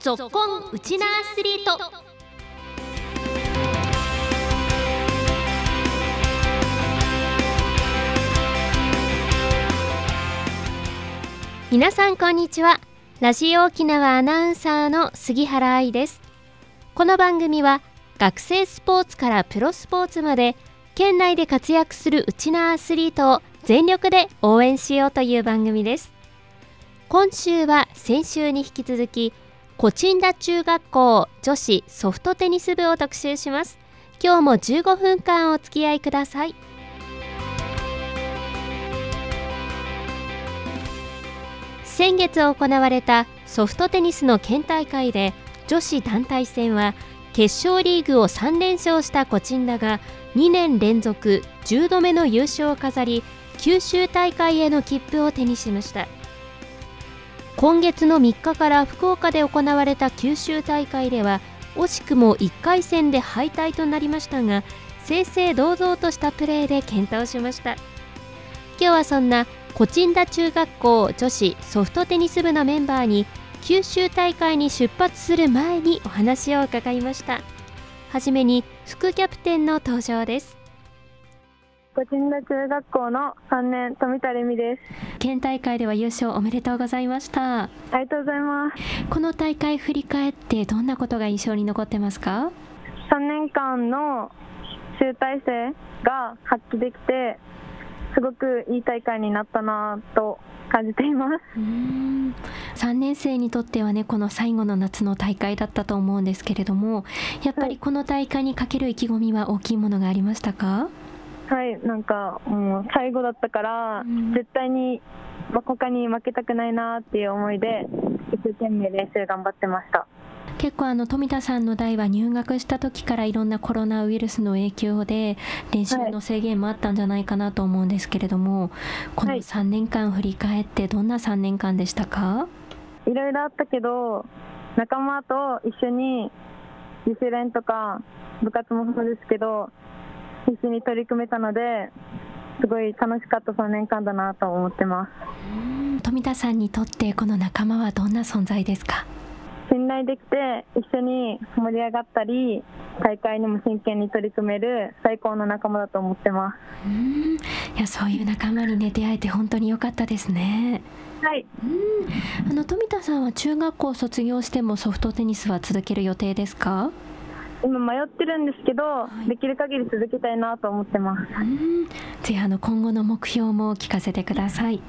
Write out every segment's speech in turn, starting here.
ぞっこんウチナアスリート。皆さんこんにちは。ラジオ沖縄アナウンサーの杉原愛です。この番組は学生スポーツからプロスポーツまで県内で活躍するウチナアスリートを全力で応援しようという番組です。今週は先週に引き続きコチンダ中学校女子ソフトテニス部を特集します。今日も15分間お付き合いください。先月行われたソフトテニスの県大会で女子団体戦は決勝リーグを3連勝したコチンダが2年連続10度目の優勝を飾り九州大会への切符を手にしました。今月の3日から福岡で行われた九州大会では惜しくも1回戦で敗退となりましたが正々堂々としたプレーで健闘しました。今日はそんなコチンダ中学校女子ソフトテニス部のメンバーに九州大会に出発する前にお話を伺いました。はじめに副キャプテンの登場です。コチンダ中学校の3年富田レミです。県大会では優勝おめでとうございました。ありがとうございます。この大会振り返ってどんなことが印象に残ってますか？3年間の集大成が発揮できてすごくいい大会になったなと感じています。うん。3年生にとってはねこの最後の夏の大会だったと思うんですけれどもやっぱりこの大会にかける意気込みは大きいものがありましたか？はいなんかもう最後だったから、うん。絶対にま他に負けたくないなっていう思いで一生懸命練習頑張ってました。結構あの富田さんの代は入学した時からいろんなコロナウイルスの影響で練習の制限もあったんじゃないかなと思うんですけれども、このはい。3年間振り返ってどんな3年間でしたか？いろいろあったけど仲間と一緒に自主練とか部活もそうですけど必死に取り組めたのですごい楽しかった3年間だなと思ってます。うん富田さんにとってこの仲間はどんな存在ですか？信頼できて一緒に盛り上がったり大会にも真剣に取り組める最高の仲間だと思ってまうん。いやそういう仲間にね出会えて本当に良かったですね。すはい。あの富田さんは中学校を卒業してもソフトテニスは続ける予定ですか？今迷ってるんですけど、い。できる限り続けたいなと思ってます。うん。ぜひあの今後の目標も聞かせてください。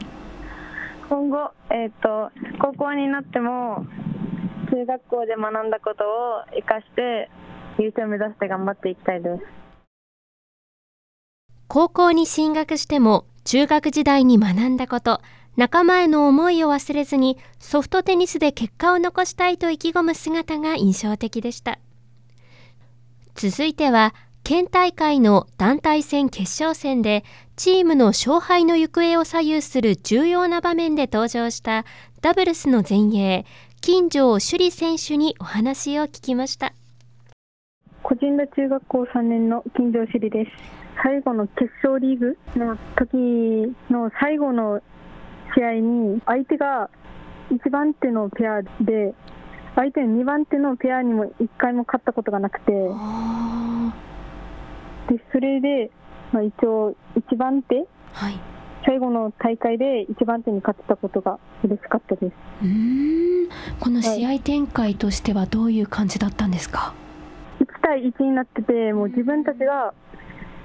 今後、えー、と高校になっても中学校で学んだことを生かして優勝を目指して頑張っていきたいです。高校に進学しても中学時代に学んだこと仲間への思いを忘れずにソフトテニスで結果を残したいと意気込む姿が印象的でした続いては県大会の団体戦決勝戦でチームの勝敗の行方を左右する重要な場面で登場したダブルスの前衛金城朱里選手にお話を聞きました。個人田中学校3年の金城朱里です。最後の決勝リーグの時の最後の試合に相手が1番手のペアで相手の2番手のペアにも1回も勝ったことがなくてでそれで、まあ、一応1番手はい。最後の大会で1番手に勝ってたことが嬉しかったです。うーん。この試合展開としてはどういう感じだったんですか、1対1になっててもう自分たちが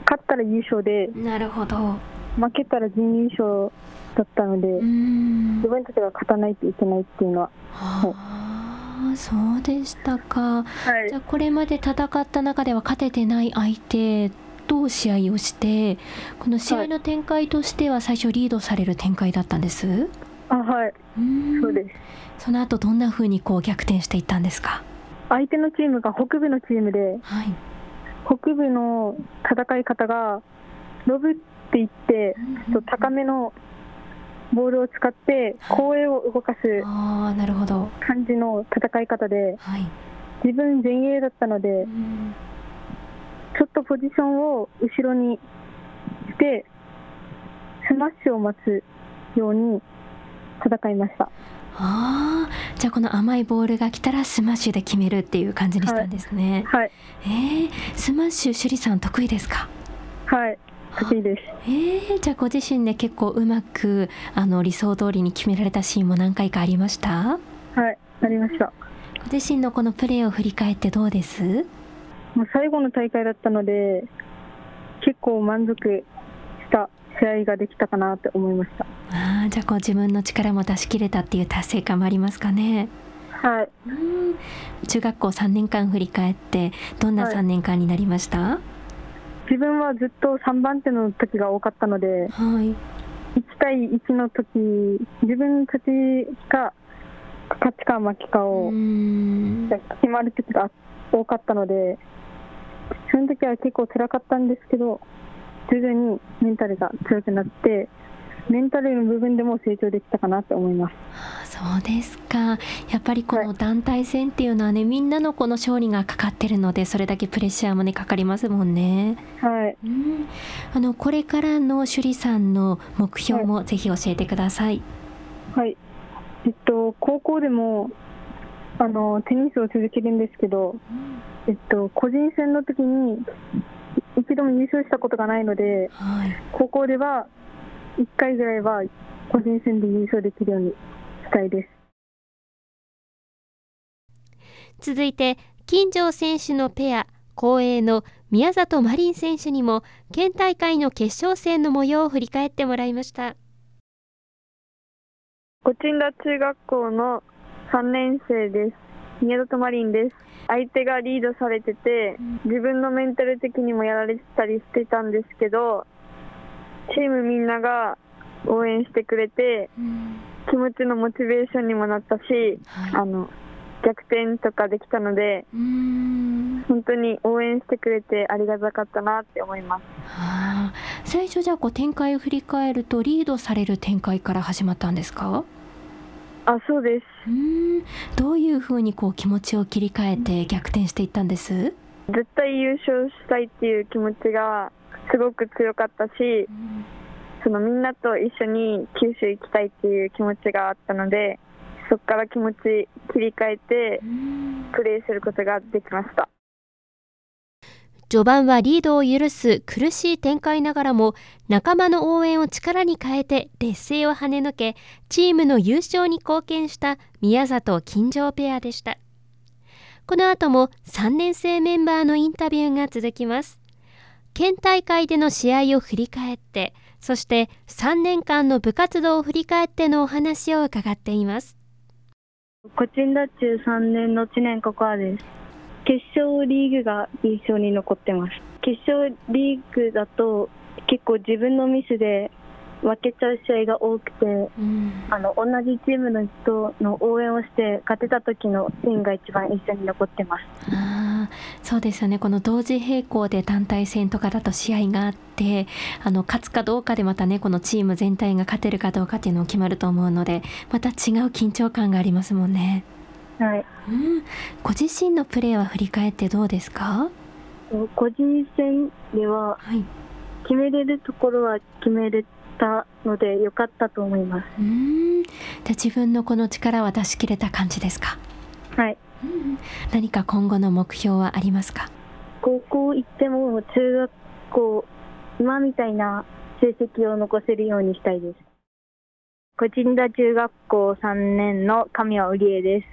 勝ったら優勝でなるほど。負けたら準優勝だったので、自分たちが勝たないといけないっていうのは、はあそうでしたか。はい。じゃあこれまで戦った中では勝ててない相手と試合をしてこの試合の展開としては最初リードされる展開だったんです？あはい、そうです。その後どんな風にこう逆転していったんですか？相手のチームが北部のチームではい。北部の戦い方がロブって言ってちょっと高めのボールを使って後衛を動かすああなるほど。感じの戦い方ではい。自分前衛だったのでうん。ちょっとポジションを後ろにしてスマッシュを待つように戦いました。ああ、じゃあこの甘いボールが来たらスマッシュで決めるっていう感じにしたんですね。はい、えー、スマッシュ趣里さん得意ですか？はい、得意です。えー、じゃあご自身で結構うまくあの理想通りに決められたシーンも何回かありました？はい、ありました。ご自身のこのプレーを振り返ってどうです？もう最後の大会だったので、結構満足した試合ができたかなって思いました。ああ、じゃあこう自分の力も出し切れたっていう達成感もありますかね？はい、うん中学校3年間振り返ってどんなはい3年間になりました？自分はずっと3番手の時が多かったので、はい。1対1の時自分たちが勝ちか負けかうをん決まる時が多かったので、その時は結構辛かったんですけど、徐々にメンタルが強くなって、メンタルの部分でも成長できたかなって思います。そうですか。やっぱりこの団体戦っていうのはね、みんなのこの勝利がかかってるので、それだけプレッシャーもねかかりますもんね。はい、うん、あのこれからの趣里さんの目標もぜひ教えてください。はい。えっと、高校でも、あの、テニスを続けるんですけど、えっと、個人戦の時に、一度も優勝したことがないので、はい。高校では1回ぐらいは個人戦で優勝できるようにしたいです。続いて金城選手のペア後衛の宮里真凛選手にも県大会の決勝戦の模様を振り返ってもらいました。ごちんだ中学校の3年生です。宮里マリンです。相手がリードされてて、自分のメンタル的にもやられてたりしてたんですけど、チームみんなが応援してくれて、気持ちのモチベーションにもなったし、はい。あの、逆転とかできたので、うん。本当に応援してくれてありがたかったなって思います。最初じゃあこう展開を振り返るとリードされる展開から始まったんですか？あ、そうです。うん。どういうふうにこう気持ちを切り替えて逆転していったんです？絶対優勝したいっていう気持ちがすごく強かったし、そのみんなと一緒に九州行きたいっていう気持ちがあったので、そこから気持ち切り替えてプレーすることができました。序盤はリードを許す苦しい展開ながらも仲間の応援を力に変えて劣勢を跳ね抜けチームの優勝に貢献した宮里金城ペアでしたこの後も3年生メンバーのインタビューが続きます県大会での試合を振り返ってそして3年間の部活動を振り返ってのお話を伺っていますコチンダ中3年の知念ココアです。決勝リーグが印象に残ってます。決勝リーグだと結構自分のミスで負けちゃう試合が多くて、うんあの同じチームの人の応援をして勝てた時のシーンが一番印象に残ってます。そうですよねこの同時並行で団体戦とかだと試合があってあの勝つかどうかでまたねこのチーム全体が勝てるかどうかっていうのも決まると思うのでまた違う緊張感がありますもんね。はい。うん、ご自身のプレーは振り返ってどうですか？個人戦でははい、決めれるところは決めれたので良かったと思います。うんじゃあ自分のこの力は出し切れた感じですか、はい。うん、何か今後の目標はありますか？高校行っても中学校今みたいな成績を残せるようにしたいです。コチンダ中学校3年の神谷織江です。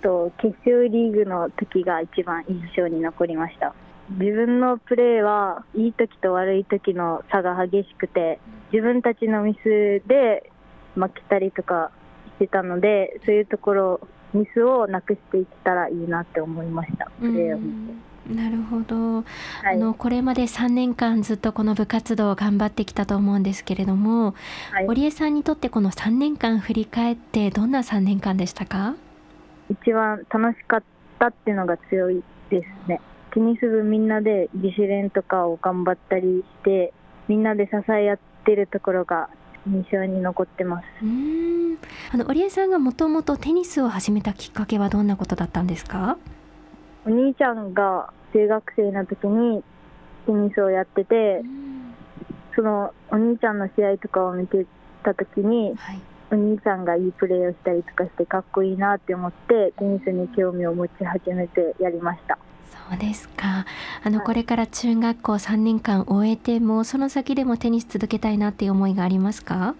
と決勝リーグの時が一番印象に残りました。自分のプレーはいい時と悪い時の差が激しくて自分たちのミスで負けたりとかしてたのでそういうところミスをなくしていったらいいなって思いました。プレーを見て。なるほど、はい。あのこれまで3年間ずっとこの部活動を頑張ってきたと思うんですけれども、はい。織江さんにとってこの3年間振り返ってどんな3年間でしたか？一番楽しかったっていうのが強いですね。テニス部みんなで自主練とかを頑張ったりして、みんなで支え合ってるところが印象に残ってます。うーん。あの織江さんがもともとテニスを始めたきっかけはどんなことだったんですか？お兄ちゃんが中学生の時にテニスをやってて、そのお兄ちゃんの試合とかを見てた時に、はい。お兄さんがいいプレーをしたりとかしてかっこいいなって思ってテニスに興味を持ち始めてやりましたそうですか。あの、これから中学校3年間終えてもその先でもテニス続けたいなっていう思いがありますか？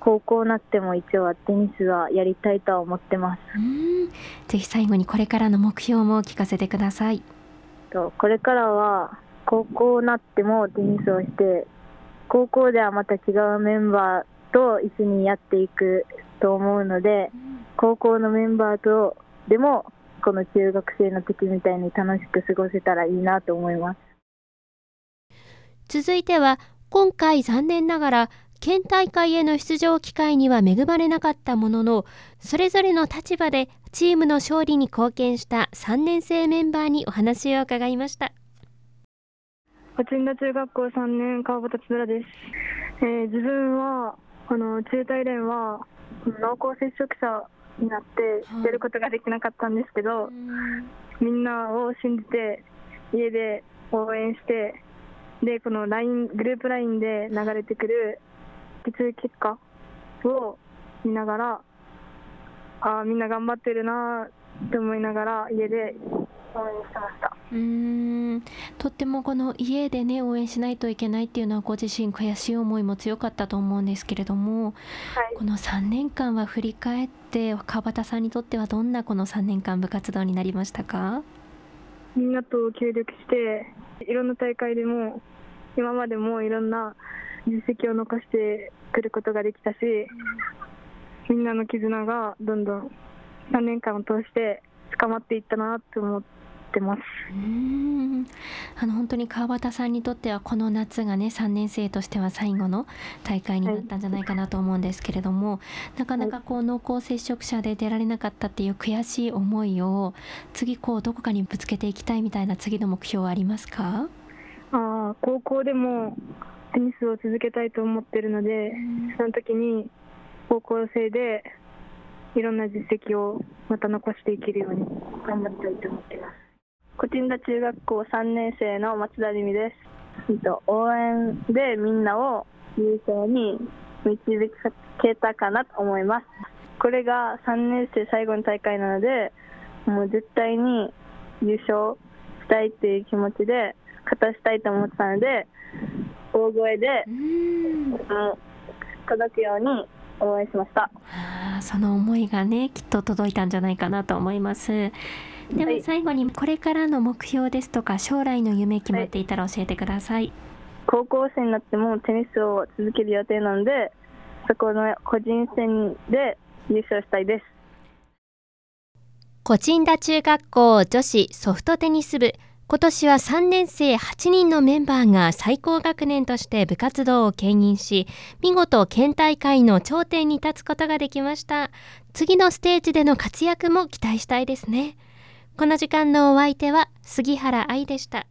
高校になっても一応はテニスはやりたいとは思ってます。うん。ぜひ最後にこれからの目標も聞かせてください。とこれからは高校になってもテニスをして高校ではまた違うメンバーと一緒にやっていくと思うので高校のメンバーとでもこの中学生の時みたいに楽しく過ごせたらいいなと思います。続いては今回残念ながら県大会への出場機会には恵まれなかったもののそれぞれの立場でチームの勝利に貢献した3年生メンバーにお話を伺いました。八田中学校3年川端千虎です、えー、自分はあの中大連は濃厚接触者になって出ることができなかったんですけど、みんなを信じて家で応援してでこの LINE グループ LINE で流れてくる血液結果を見ながらあみんな頑張ってるなって思いながら家で応援してましたうん。とってもこの家でね応援しないといけないっていうのはご自身悔しい思いも強かったと思うんですけれども、はい、この3年間は振り返って川端さんにとってはどんなこの3年間部活動になりましたか？みんなと協力していろんな大会でも今までもいろんな実績を残してくることができたしみんなの絆がどんどん3年間を通して深まっていったなと思ってます。うん。あの本当に川端さんにとってはこの夏がね3年生としては最後の大会になったんじゃないかなと思うんですけれども、はい、なかなかこう濃厚接触者で出られなかったっていう悔しい思いを次こうどこかにぶつけていきたいみたいな次の目標はありますか？あ高校でもテニスを続けたいと思ってるので、その時に高校生でいろんな実績をまた残していけるように頑張りたいと思っています。コチンダ中学校3年生の松田理美です。応援でみんなを優勝に導けたかなと思います。これが3年生最後の大会なので、もう絶対に優勝したいっていう気持ちで勝たしたいと思ってたので、大声で、うん、届くように応援しましたあその思いがねきっと届いたんじゃないかなと思いますでは最後にこれからの目標ですとか将来の夢決まっていたら教えてください、はい、高校生になってもテニスを続ける予定なのでそこの個人戦で優勝したいですコチンダ中学校女子ソフトテニス部今年は3年生8人のメンバーが最高学年として部活動を牽引し、見事県大会の頂点に立つことができました。次のステージでの活躍も期待したいですね。この時間のお相手は杉原愛でした。